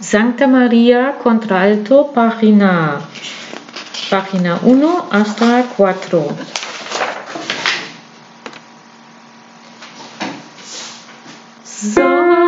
Santa María contralto, página, página 1 hasta 4. Sancta